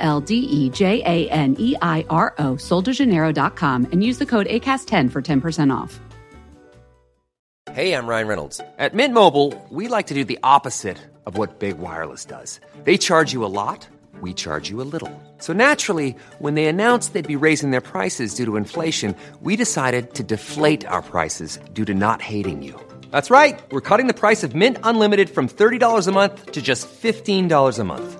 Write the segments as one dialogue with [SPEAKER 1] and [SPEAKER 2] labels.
[SPEAKER 1] L D E J A N E I R O, soldejaneiro.com, and use the code ACAST10 for 10% off.
[SPEAKER 2] Hey, I'm Ryan Reynolds. At Mint Mobile, we like to do the opposite of what Big Wireless does. They charge you a lot, we charge you a little. So naturally, when they announced they'd be raising their prices due to inflation, we decided to deflate our prices due to not hating you. That's right. We're cutting the price of Mint Unlimited from $30 a month to just $15 a month.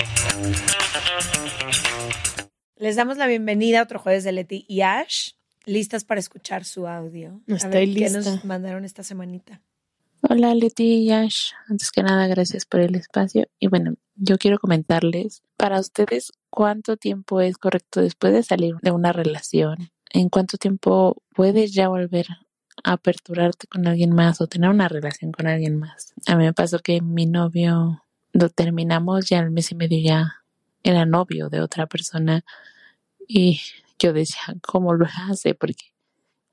[SPEAKER 3] Les damos la bienvenida a otro jueves de Leti y Ash, listas para escuchar su audio. A
[SPEAKER 4] Estoy
[SPEAKER 3] ver,
[SPEAKER 4] lista.
[SPEAKER 3] ¿Qué nos mandaron esta semanita?
[SPEAKER 4] Hola Leti y Ash, antes que nada gracias por el espacio y bueno, yo quiero comentarles para ustedes cuánto tiempo es correcto después de salir de una relación, en cuánto tiempo puedes ya volver a aperturarte con alguien más o tener una relación con alguien más. A mí me pasó que mi novio lo terminamos ya al mes y medio ya era novio de otra persona y yo decía, ¿cómo lo hace? Porque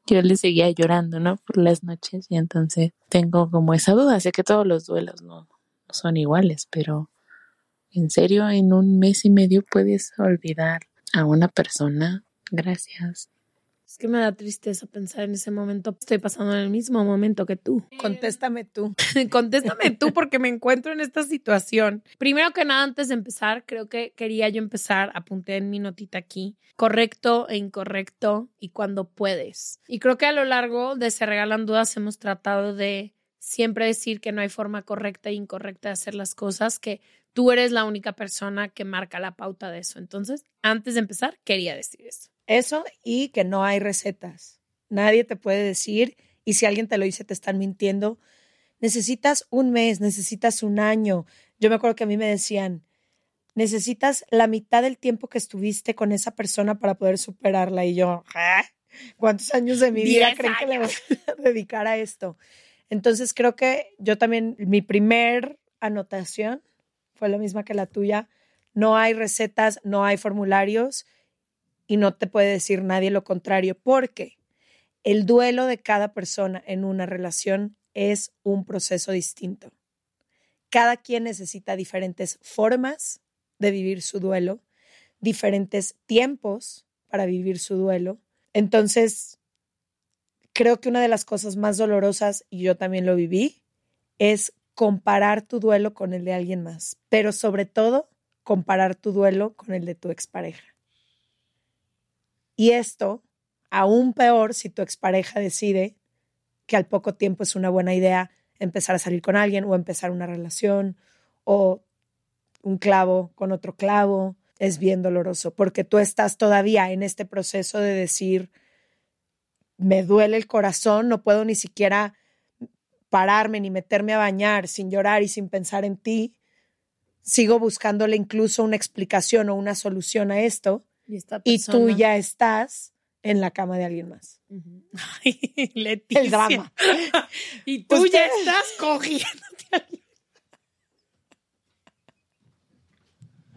[SPEAKER 4] yo le seguía llorando, ¿no? Por las noches y entonces tengo como esa duda. Sé que todos los duelos no, no son iguales, pero en serio, en un mes y medio puedes olvidar a una persona. Gracias.
[SPEAKER 5] Es que me da tristeza pensar en ese momento. Estoy pasando en el mismo momento que tú.
[SPEAKER 3] Contéstame tú.
[SPEAKER 5] Contéstame tú porque me encuentro en esta situación. Primero que nada, antes de empezar, creo que quería yo empezar, apunté en mi notita aquí, correcto e incorrecto y cuando puedes. Y creo que a lo largo de Se Regalan Dudas hemos tratado de siempre decir que no hay forma correcta e incorrecta de hacer las cosas, que tú eres la única persona que marca la pauta de eso. Entonces, antes de empezar, quería decir eso.
[SPEAKER 3] Eso y que no hay recetas. Nadie te puede decir y si alguien te lo dice te están mintiendo. Necesitas un mes, necesitas un año. Yo me acuerdo que a mí me decían, necesitas la mitad del tiempo que estuviste con esa persona para poder superarla. Y yo, "¿Ah? ¿cuántos años de mi vida creen que le voy a dedicar a esto? Entonces creo que yo también, mi primer anotación fue la misma que la tuya. No hay recetas, no hay formularios y no te puede decir nadie lo contrario, porque el duelo de cada persona en una relación es un proceso distinto. Cada quien necesita diferentes formas de vivir su duelo, diferentes tiempos para vivir su duelo. Entonces, creo que una de las cosas más dolorosas, y yo también lo viví, es comparar tu duelo con el de alguien más, pero sobre todo comparar tu duelo con el de tu expareja. Y esto, aún peor si tu expareja decide que al poco tiempo es una buena idea empezar a salir con alguien o empezar una relación o un clavo con otro clavo, es bien doloroso porque tú estás todavía en este proceso de decir, me duele el corazón, no puedo ni siquiera pararme ni meterme a bañar sin llorar y sin pensar en ti. Sigo buscándole incluso una explicación o una solución a esto
[SPEAKER 5] Y, esta
[SPEAKER 3] y tú ya estás en la cama de alguien más.
[SPEAKER 5] Ay, Leticia.
[SPEAKER 3] El drama.
[SPEAKER 5] Y tú ya estás cogiéndote a alguien.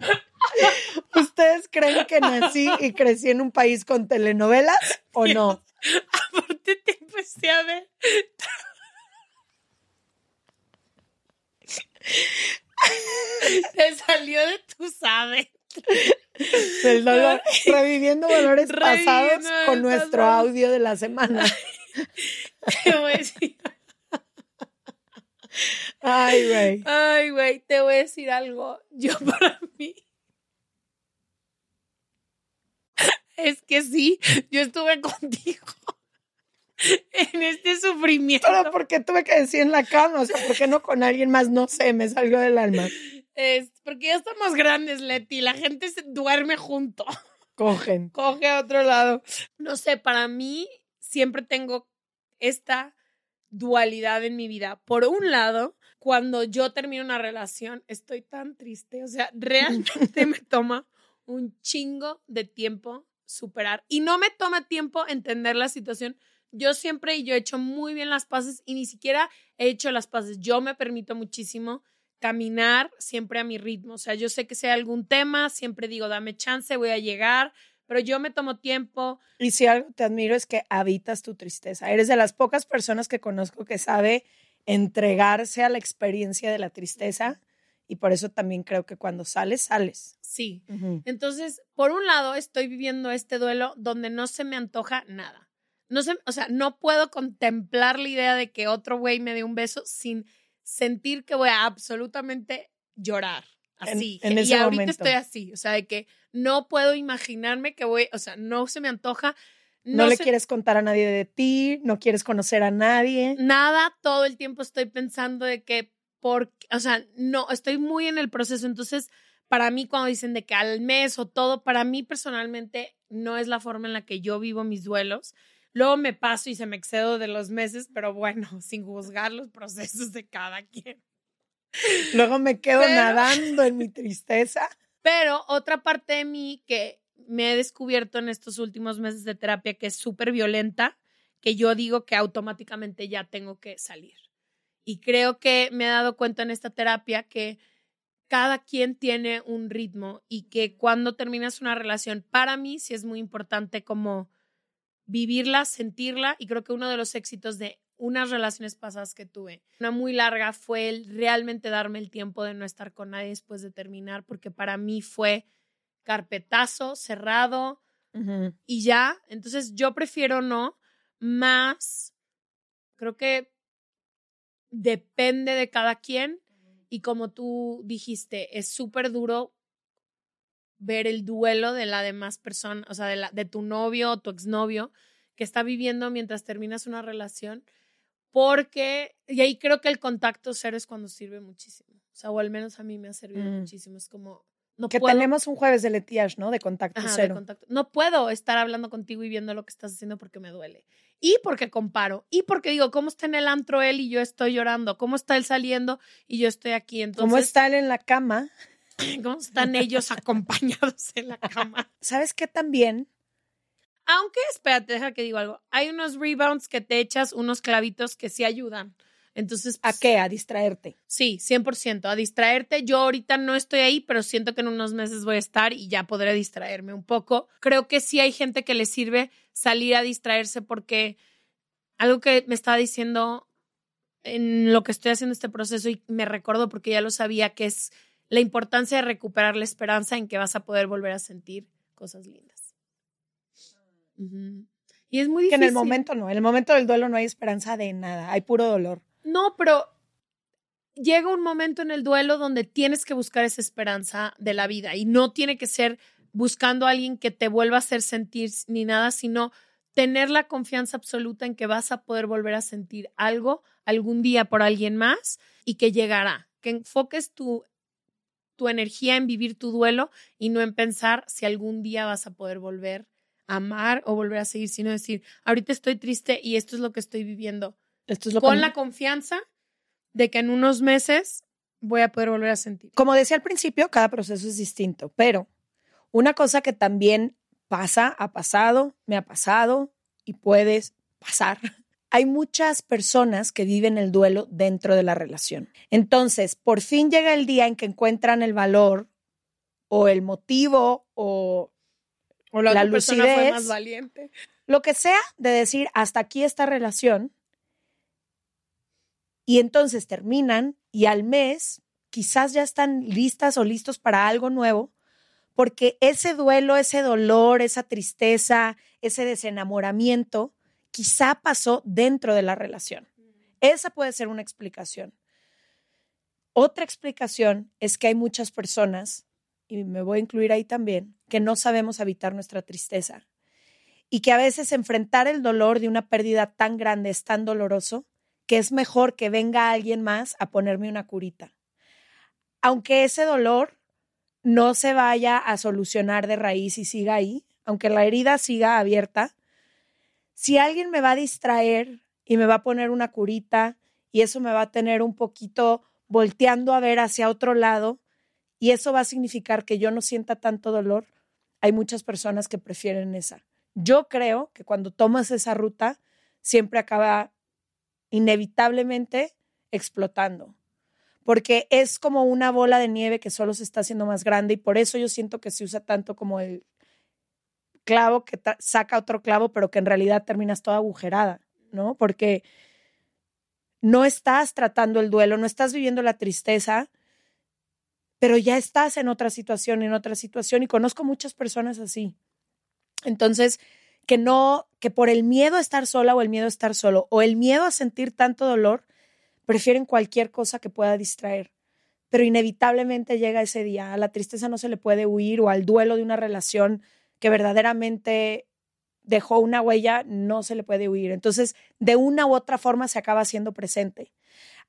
[SPEAKER 3] ¿Ustedes creen que nací y crecí en un país con telenovelas o no?
[SPEAKER 5] Aparte te empecé a ver. Te salió de tu sabes.
[SPEAKER 3] Del dolor, reviviendo dolores
[SPEAKER 5] Reviviendo
[SPEAKER 3] pasados con nuestro audio de la semana.
[SPEAKER 5] Te voy a decir.
[SPEAKER 3] Ay, güey.
[SPEAKER 5] Ay, güey, te voy a decir algo. Yo para mí. Es que sí, yo estuve contigo en este sufrimiento.
[SPEAKER 3] Pero ¿por qué tuve que decir en la cama? O sea, ¿por qué no con alguien más? No sé, me salió del alma.
[SPEAKER 5] Es porque ya estamos grandes, Leti. La gente se duerme junto.
[SPEAKER 3] Cogen.
[SPEAKER 5] Coge a otro lado. No sé, para mí siempre tengo esta dualidad en mi vida. Por un lado, cuando yo termino una relación, estoy tan triste. O sea, realmente me toma un chingo de tiempo superar. Y no me toma tiempo entender la situación. Yo siempre y yo he hecho muy bien las paces y ni siquiera he hecho las paces. Yo me permito muchísimo caminar siempre a mi ritmo. O sea, yo sé que hay algún tema, siempre digo, dame chance, voy a llegar, pero yo me tomo tiempo.
[SPEAKER 3] Y si algo te admiro es que habitas tu tristeza. Eres de las pocas personas que conozco que sabe entregarse a la experiencia de la tristeza y por eso también creo que cuando sales, sales.
[SPEAKER 5] Sí. Entonces, por un lado, estoy viviendo este duelo donde no se me antoja nada. No sé, o sea, no puedo contemplar la idea de que otro güey me dé un beso sin sentir que voy a absolutamente llorar. Así.
[SPEAKER 3] En, ese
[SPEAKER 5] y ahorita
[SPEAKER 3] momento.
[SPEAKER 5] estoy así. O sea, de que no puedo imaginarme que voy, o sea, no se me antoja.
[SPEAKER 3] No, le quieres contar a nadie de ti, no quieres conocer a nadie.
[SPEAKER 5] nada, todo el tiempo estoy pensando de que, por, o sea, no, estoy muy en el proceso. Entonces, para mí, cuando dicen de que al mes o todo, para mí personalmente no es la forma en la que yo vivo mis duelos. Luego me paso y se me excedo de los meses, pero bueno, sin juzgar los procesos de cada quien.
[SPEAKER 3] Luego me quedo
[SPEAKER 5] Pero-
[SPEAKER 3] nadando en mi tristeza.
[SPEAKER 5] Pero otra parte de mí que me he descubierto en estos últimos meses de terapia que es súper violenta, que yo digo que automáticamente ya tengo que salir. Y creo que me he dado cuenta en esta terapia que cada quien tiene un ritmo y que cuando terminas una relación, para mí sí es muy importante como vivirla, sentirla y creo que uno de los éxitos de unas relaciones pasadas que tuve, una muy larga, fue el realmente darme el tiempo de no estar con nadie después de terminar, porque para mí fue carpetazo, cerrado y ya. Entonces yo prefiero no, más creo que depende de cada quien y como tú dijiste, es súper duro ver el duelo de la demás persona, o sea, de, la, de tu novio o tu exnovio que está viviendo mientras terminas una relación, porque, y ahí creo que el contacto cero es cuando sirve muchísimo, o sea, o al menos a mí me ha servido
[SPEAKER 3] Mm.
[SPEAKER 5] muchísimo, es como, no
[SPEAKER 3] Que
[SPEAKER 5] puedo,
[SPEAKER 3] tenemos un jueves de letiage, ¿no? De contacto
[SPEAKER 5] Ajá, de
[SPEAKER 3] cero.
[SPEAKER 5] contacto. no puedo estar hablando contigo y viendo lo que estás haciendo porque me duele. Y porque comparo. Y porque digo, ¿cómo está en el antro él y yo estoy llorando? ¿Cómo está él saliendo y yo estoy aquí? Entonces,
[SPEAKER 3] ¿Cómo está él en la cama?
[SPEAKER 5] ¿Cómo están ellos acompañados en la cama?
[SPEAKER 3] ¿Sabes qué también?
[SPEAKER 5] Aunque, espérate, deja que digo algo. Hay unos rebounds que te echas, unos clavitos que sí ayudan. Entonces,
[SPEAKER 3] ¿A
[SPEAKER 5] pues,
[SPEAKER 3] qué? A distraerte.
[SPEAKER 5] Sí, 100%. A distraerte. Yo ahorita no estoy ahí, pero siento que en unos meses voy a estar y ya podré distraerme un poco. Creo que sí hay gente que le sirve salir a distraerse porque algo que me estaba diciendo en lo que estoy haciendo este proceso y me recuerdo porque ya lo sabía, que es la importancia de recuperar la esperanza en que vas a poder volver a sentir cosas lindas. Y es muy
[SPEAKER 3] Que
[SPEAKER 5] difícil.
[SPEAKER 3] en el momento no. En el momento del duelo no hay esperanza de nada. Hay puro dolor.
[SPEAKER 5] No, pero llega un momento en el duelo donde tienes que buscar esa esperanza de la vida y no tiene que ser buscando a alguien que te vuelva a hacer sentir ni nada, sino tener la confianza absoluta en que vas a poder volver a sentir algo algún día por alguien más y que llegará. Que enfoques tu, tu energía en vivir tu duelo y no en pensar si algún día vas a poder volver a amar o volver a seguir, sino decir, ahorita estoy triste y esto es lo que estoy viviendo
[SPEAKER 3] Esto es lo
[SPEAKER 5] con
[SPEAKER 3] que...
[SPEAKER 5] la confianza de que en unos meses voy a poder volver a sentir.
[SPEAKER 3] Como decía al principio, cada proceso es distinto, pero una cosa que también pasa, ha pasado, me ha pasado y puedes pasar. Hay muchas personas que viven el duelo dentro de la relación. Entonces, por fin llega el día en que encuentran el valor o el motivo o
[SPEAKER 5] O la,
[SPEAKER 3] La
[SPEAKER 5] otra persona fue
[SPEAKER 3] lucidez.
[SPEAKER 5] más valiente.
[SPEAKER 3] lo que sea de decir hasta aquí esta relación y entonces terminan y al mes quizás ya están listas o listos para algo nuevo porque ese duelo, ese dolor, esa tristeza, ese desenamoramiento quizá pasó dentro de la relación. Esa puede ser una explicación. Otra explicación es que hay muchas personas, y me voy a incluir ahí también, que no sabemos evitar nuestra tristeza y que a veces enfrentar el dolor de una pérdida tan grande es tan doloroso que es mejor que venga alguien más a ponerme una curita. Aunque ese dolor no se vaya a solucionar de raíz y siga ahí, aunque la herida siga abierta, si alguien me va a distraer y me va a poner una curita y eso me va a tener un poquito volteando a ver hacia otro lado y eso va a significar que yo no sienta tanto dolor, hay muchas personas que prefieren esa. Yo creo que cuando tomas esa ruta siempre acaba inevitablemente explotando porque es como una bola de nieve que solo se está haciendo más grande y por eso yo siento que se usa tanto como el clavo que saca otro clavo, pero que en realidad terminas toda agujerada, ¿no? Porque no estás tratando el duelo, no estás viviendo la tristeza, pero ya estás en otra situación, en otra situación y conozco muchas personas así. Entonces, que no, que por el miedo a estar sola o el miedo a estar solo o el miedo a sentir tanto dolor, prefieren cualquier cosa que pueda distraer. Pero inevitablemente llega ese día. A la tristeza no se le puede huir o al duelo de una relación que verdaderamente dejó una huella, no se le puede huir. Entonces, de una u otra forma se acaba siendo presente.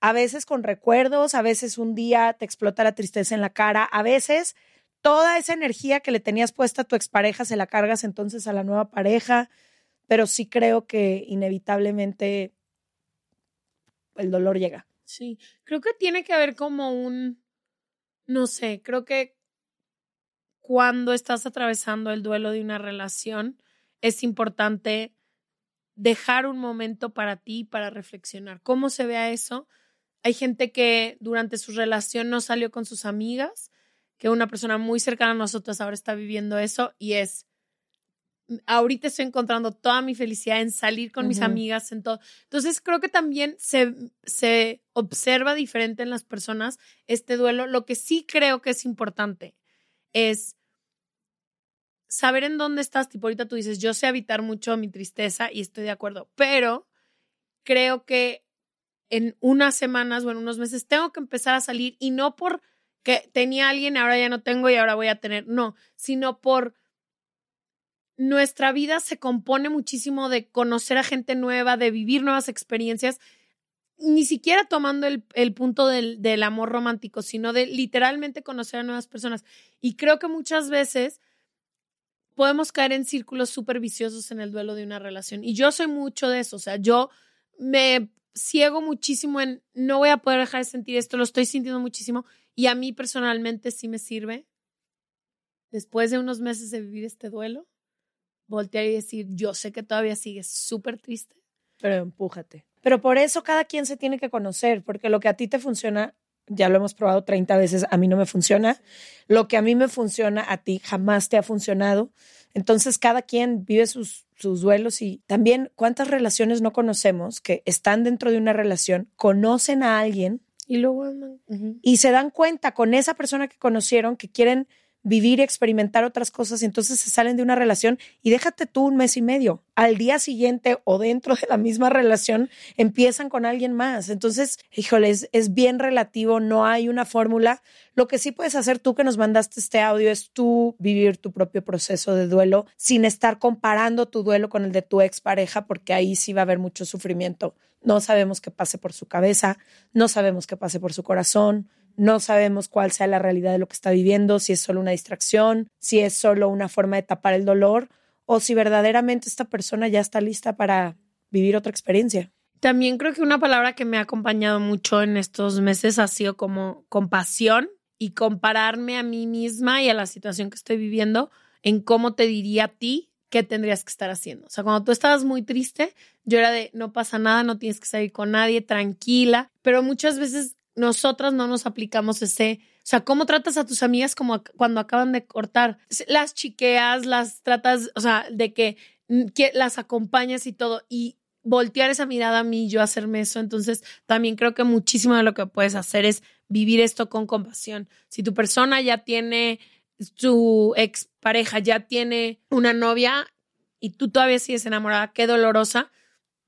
[SPEAKER 3] A veces con recuerdos, a veces un día te explota la tristeza en la cara, a veces toda esa energía que le tenías puesta a tu expareja se la cargas entonces a la nueva pareja, pero sí creo que inevitablemente el dolor llega.
[SPEAKER 5] Sí, creo que tiene que haber como un, no sé, creo que cuando estás atravesando el duelo de una relación, es importante dejar un momento para ti, para reflexionar. ¿Cómo se ve a eso? Hay gente que durante su relación no salió con sus amigas, que una persona muy cercana a nosotros ahora está viviendo eso y es, ahorita estoy encontrando toda mi felicidad en salir con mis amigas, en todo. Entonces creo que también se, se observa diferente en las personas este duelo. Lo que sí creo que es importante es saber en dónde estás. Tipo, ahorita tú dices, yo sé evitar mucho mi tristeza y estoy de acuerdo, pero creo que en unas semanas o en unos meses tengo que empezar a salir y no por que tenía alguien, ahora ya no tengo y ahora voy a tener, no, sino por nuestra vida se compone muchísimo de conocer a gente nueva, de vivir nuevas experiencias, ni siquiera tomando el, punto del, del, amor romántico, sino de literalmente conocer a nuevas personas. Y creo que muchas veces podemos caer en círculos súper viciosos en el duelo de una relación. Y yo soy mucho de eso, o sea, yo me ciego muchísimo en no voy a poder dejar de sentir esto, lo estoy sintiendo muchísimo y a mí personalmente sí me sirve, después de unos meses de vivir este duelo, voltear y decir, yo sé que todavía sigues súper triste.
[SPEAKER 3] Pero empújate. Pero por eso cada quien se tiene que conocer, porque lo que a ti te funciona, ya lo hemos probado 30 veces, a mí no me funciona. Lo que a mí me funciona, a ti jamás te ha funcionado. Entonces cada quien vive sus, sus duelos y también cuántas relaciones no conocemos que están dentro de una relación, conocen a alguien
[SPEAKER 5] y luego
[SPEAKER 3] y se dan cuenta con esa persona que conocieron que quieren vivir y experimentar otras cosas y entonces se salen de una relación y déjate tú un mes y medio. Al día siguiente o dentro de la misma relación empiezan con alguien más. Entonces, híjole, es, bien relativo, no hay una fórmula. Lo que sí puedes hacer tú que nos mandaste este audio es tú vivir tu propio proceso de duelo sin estar comparando tu duelo con el de tu expareja porque ahí sí va a haber mucho sufrimiento. No sabemos qué pase por su cabeza, no sabemos qué pase por su corazón, no sabemos cuál sea la realidad de lo que está viviendo, si es solo una distracción, si es solo una forma de tapar el dolor o si verdaderamente esta persona ya está lista para vivir otra experiencia.
[SPEAKER 5] También creo que una palabra que me ha acompañado mucho en estos meses ha sido como compasión y compararme a mí misma y a la situación que estoy viviendo en cómo te diría a ti qué tendrías que estar haciendo. O sea, cuando tú estabas muy triste, yo era de no pasa nada, no tienes que salir con nadie, tranquila, pero muchas veces nosotras no nos aplicamos ese, o sea, ¿cómo tratas a tus amigas como cuando acaban de cortar? Las chiqueas, las tratas, o sea, de que, mm, que las acompañas y todo, y voltear esa mirada a mí, yo hacerme eso. Entonces, también creo que muchísimo de lo que puedes hacer es vivir esto con compasión. Si tu persona ya tiene, su expareja ya tiene una novia y tú todavía sigues enamorada, qué dolorosa,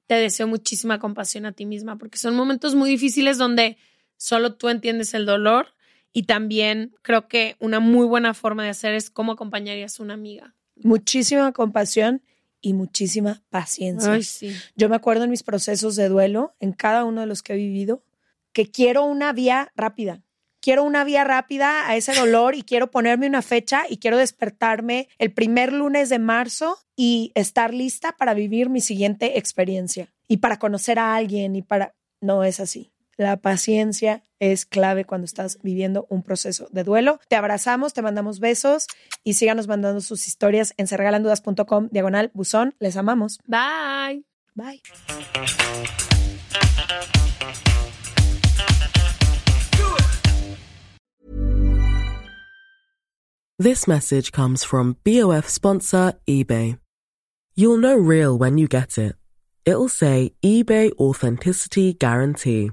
[SPEAKER 5] te deseo muchísima compasión a ti misma, porque son momentos muy difíciles donde solo tú entiendes el dolor y también creo que una muy buena forma de hacer es cómo acompañarías a una amiga.
[SPEAKER 3] Muchísima compasión y muchísima paciencia.
[SPEAKER 5] Ay, sí.
[SPEAKER 3] Yo me acuerdo en mis procesos de duelo, en cada uno de los que he vivido, que quiero una vía rápida. Quiero una vía rápida a ese dolor y quiero ponerme una fecha y quiero despertarme el primer lunes de marzo y estar lista para vivir mi siguiente experiencia y para conocer a alguien y para... No es así. La paciencia es clave cuando estás viviendo un proceso de duelo. Te abrazamos, te mandamos besos y síganos mandando sus historias en sergalandudas.com diagonal buzón. Les amamos.
[SPEAKER 5] Bye.
[SPEAKER 3] Bye.
[SPEAKER 6] This message comes from BOF sponsor eBay. You'll know real when you get it. It'll say eBay Authenticity Guarantee.